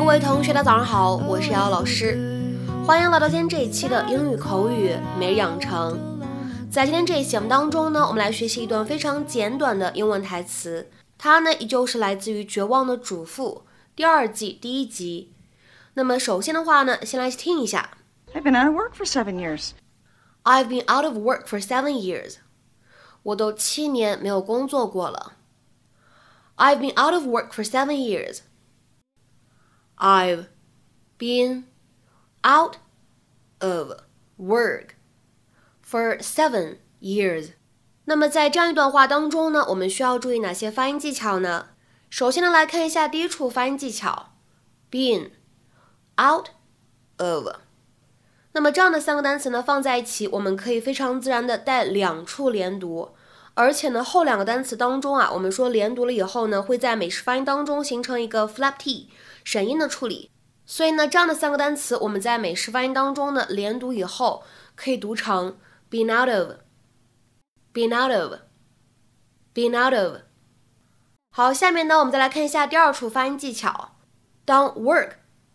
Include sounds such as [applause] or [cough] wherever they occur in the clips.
嗨，各位同学，大家早上好，我是瑶瑶老师，欢迎来到今天这一期的英语口语每日养成。在今天这一期节目当中呢，我们来学习一段非常简短的英文台词，它呢依旧是来自于《绝望的主妇》第二季第一集。那么首先的话呢，先来听一下。I've been out of work for seven years. I've been out of work for seven years. 我都七年没有工作过了。I've been out of work for seven years. I've been out of work for seven years. 那么在这样一段话当中呢，我们需要注意哪些发音技巧呢？首先呢，来看一下第一处发音技巧，been out of。那么这样的三个单词呢放在一起，我们可以非常自然的带两处连读，而且呢后两个单词当中啊，我们说连读了以后呢，会在美式发音当中形成一个 flap t。省音的处理，所以呢，这样的三个单词，我们在美式发音当中呢，连读以后可以读成 been out of，been out of，been out of。好，下面呢，我们再来看一下第二处发音技巧。当 work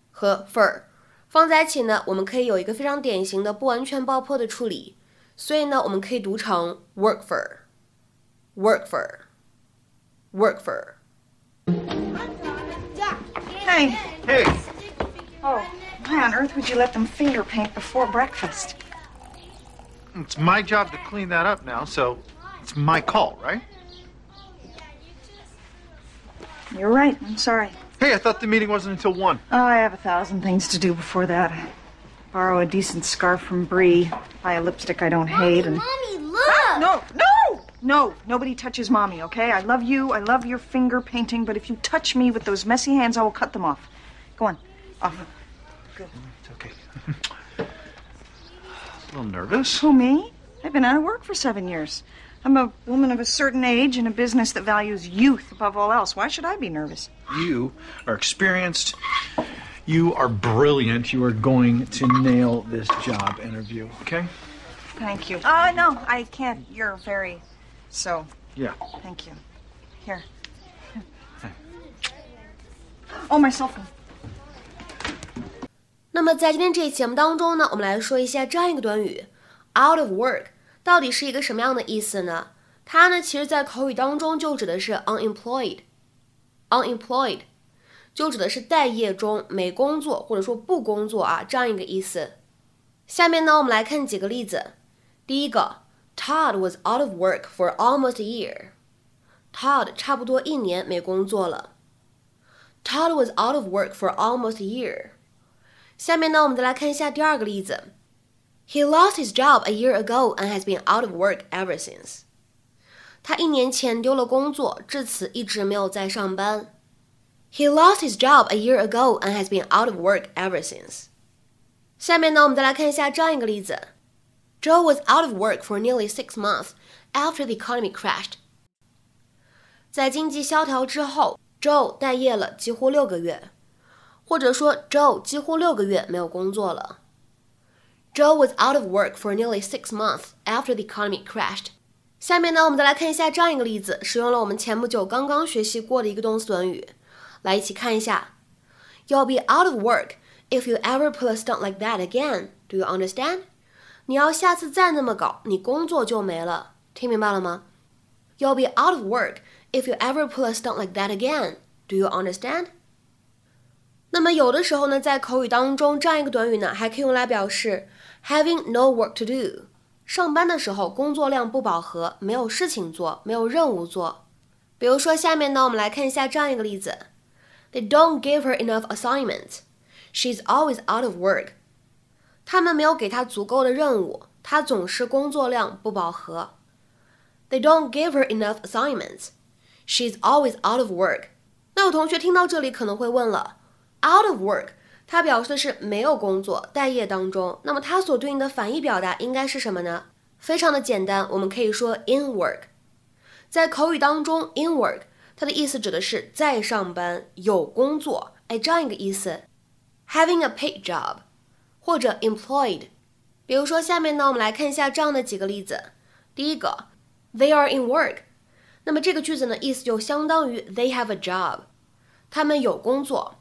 和 fur 放在一起呢，我们可以有一个非常典型的不完全爆破的处理，所以呢，我们可以读成 work for，work for，work for。Hey. Hey, Hey. Oh, why on earth would you let them finger paint before breakfast? it's my job to clean that up now, so it's my call, right? You're right. I'm sorry. Hey, I thought the meeting wasn't until 1. Oh, I have a thousand things to do before that. Borrow a decent scarf from Bree, buy a lipstick I don't hate, and. Mommy, look! No, no! No, nobody touches mommy, okay? I love you, I love your finger painting, but if you touch me with those messy hands, I will cut them off. Go on. Off. Good. It's okay. [laughs] a little nervous. Who, me? I've been out of work for seven years. I'm a woman of a certain age in a business that values youth above all else. Why should I be nervous? You are experienced. You are brilliant. You are going to nail this job interview, okay? Thank you. Oh, no, I can't. You're very. So, Yeah. thank you. Here. Oh, my cell phone. 那么在今天这一期节目当中呢，我们来说一下这样一个短语，out of work 到底是一个什么样的意思呢？它呢，其实在口语当中就指的是 unemployed，unemployed 就指的是待业中、没工作或者说不工作啊这样一个意思。下面呢，我们来看几个例子。第一个 ，Todd was out of work for almost a year。Todd 差不多一年没工作了。Todd was out of work for almost a year。下面呢，我们再来看一下第二个例子。He lost his job a year ago and has been out of work ever since。他一年前丢了工作，至此一直没有再上班。He lost his job a year ago and has been out of work ever since。下面呢，我们再来看一下这样一个例子 ：Joe was out of work for nearly six months after the economy crashed。在经济萧条之后，Joe 待业了几乎六个月。或者说，Joe 几乎六个月没有工作了。Joe was out of work for nearly six months after the economy crashed。下面呢，我们再来看一下这样一个例子，使用了我们前不久刚刚学习过的一个动词短语，来一起看一下。You'll be out of work if you ever pull a stunt like that again. Do you understand？ 你要下次再那么搞，你工作就没了。听明白了吗？You'll be out of work if you ever pull a stunt like that again. Do you understand？那么有的时候呢，在口语当中，这样一个短语呢，还可以用来表示 having no work to do。上班的时候工作量不饱和，没有事情做，没有任务做。比如说下面呢，我们来看一下这样一个例子：They don't give her enough assignments. She's always out of work. 他们没有给她足够的任务，她总是工作量不饱和。They don't give her enough assignments. She's always out of work. 那有同学听到这里可能会问了。out of work，它表示的是没有工作，待业当中。那么它所对应的反义表达应该是什么呢？非常的简单，我们可以说 in work。在口语当中，in work 它的意思指的是在上班，有工作，哎，这样一个意思。Having a paid job，或者 employed。比如说下面呢，我们来看一下这样的几个例子。第一个，They are in work。那么这个句子呢，意思就相当于 They have a job，他们有工作。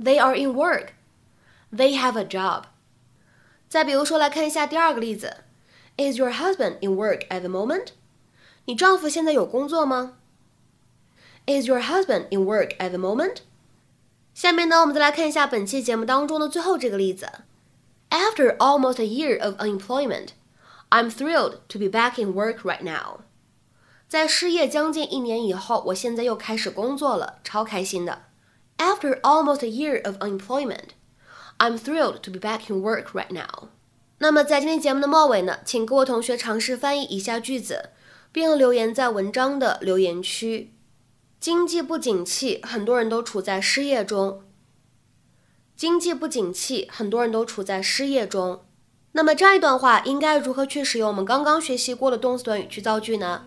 They are in work. They have a job. 再比如说，来看一下第二个例子：Is your husband in work at the moment？你丈夫现在有工作吗？Is your husband in work at the moment？下面呢，我们再来看一下本期节目当中的最后这个例子 ：After almost a year of unemployment, I'm thrilled to be back in work right now. 在失业将近一年以后，我现在又开始工作了，超开心的。After almost a year of unemployment, I'm thrilled to be back in work right now. 那么在今天节目的末尾呢，请各位同学尝试翻译以下句子，并留言在文章的留言区。经济不景气，很多人都处在失业中。经济不景气，很多人都处在失业中。那么这样一段话应该如何去使用我们刚刚学习过的动词短语去造句呢？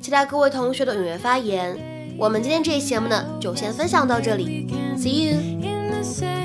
期待各位同学的踊跃发言。我们今天这一节目呢，就先分享到这里，See you。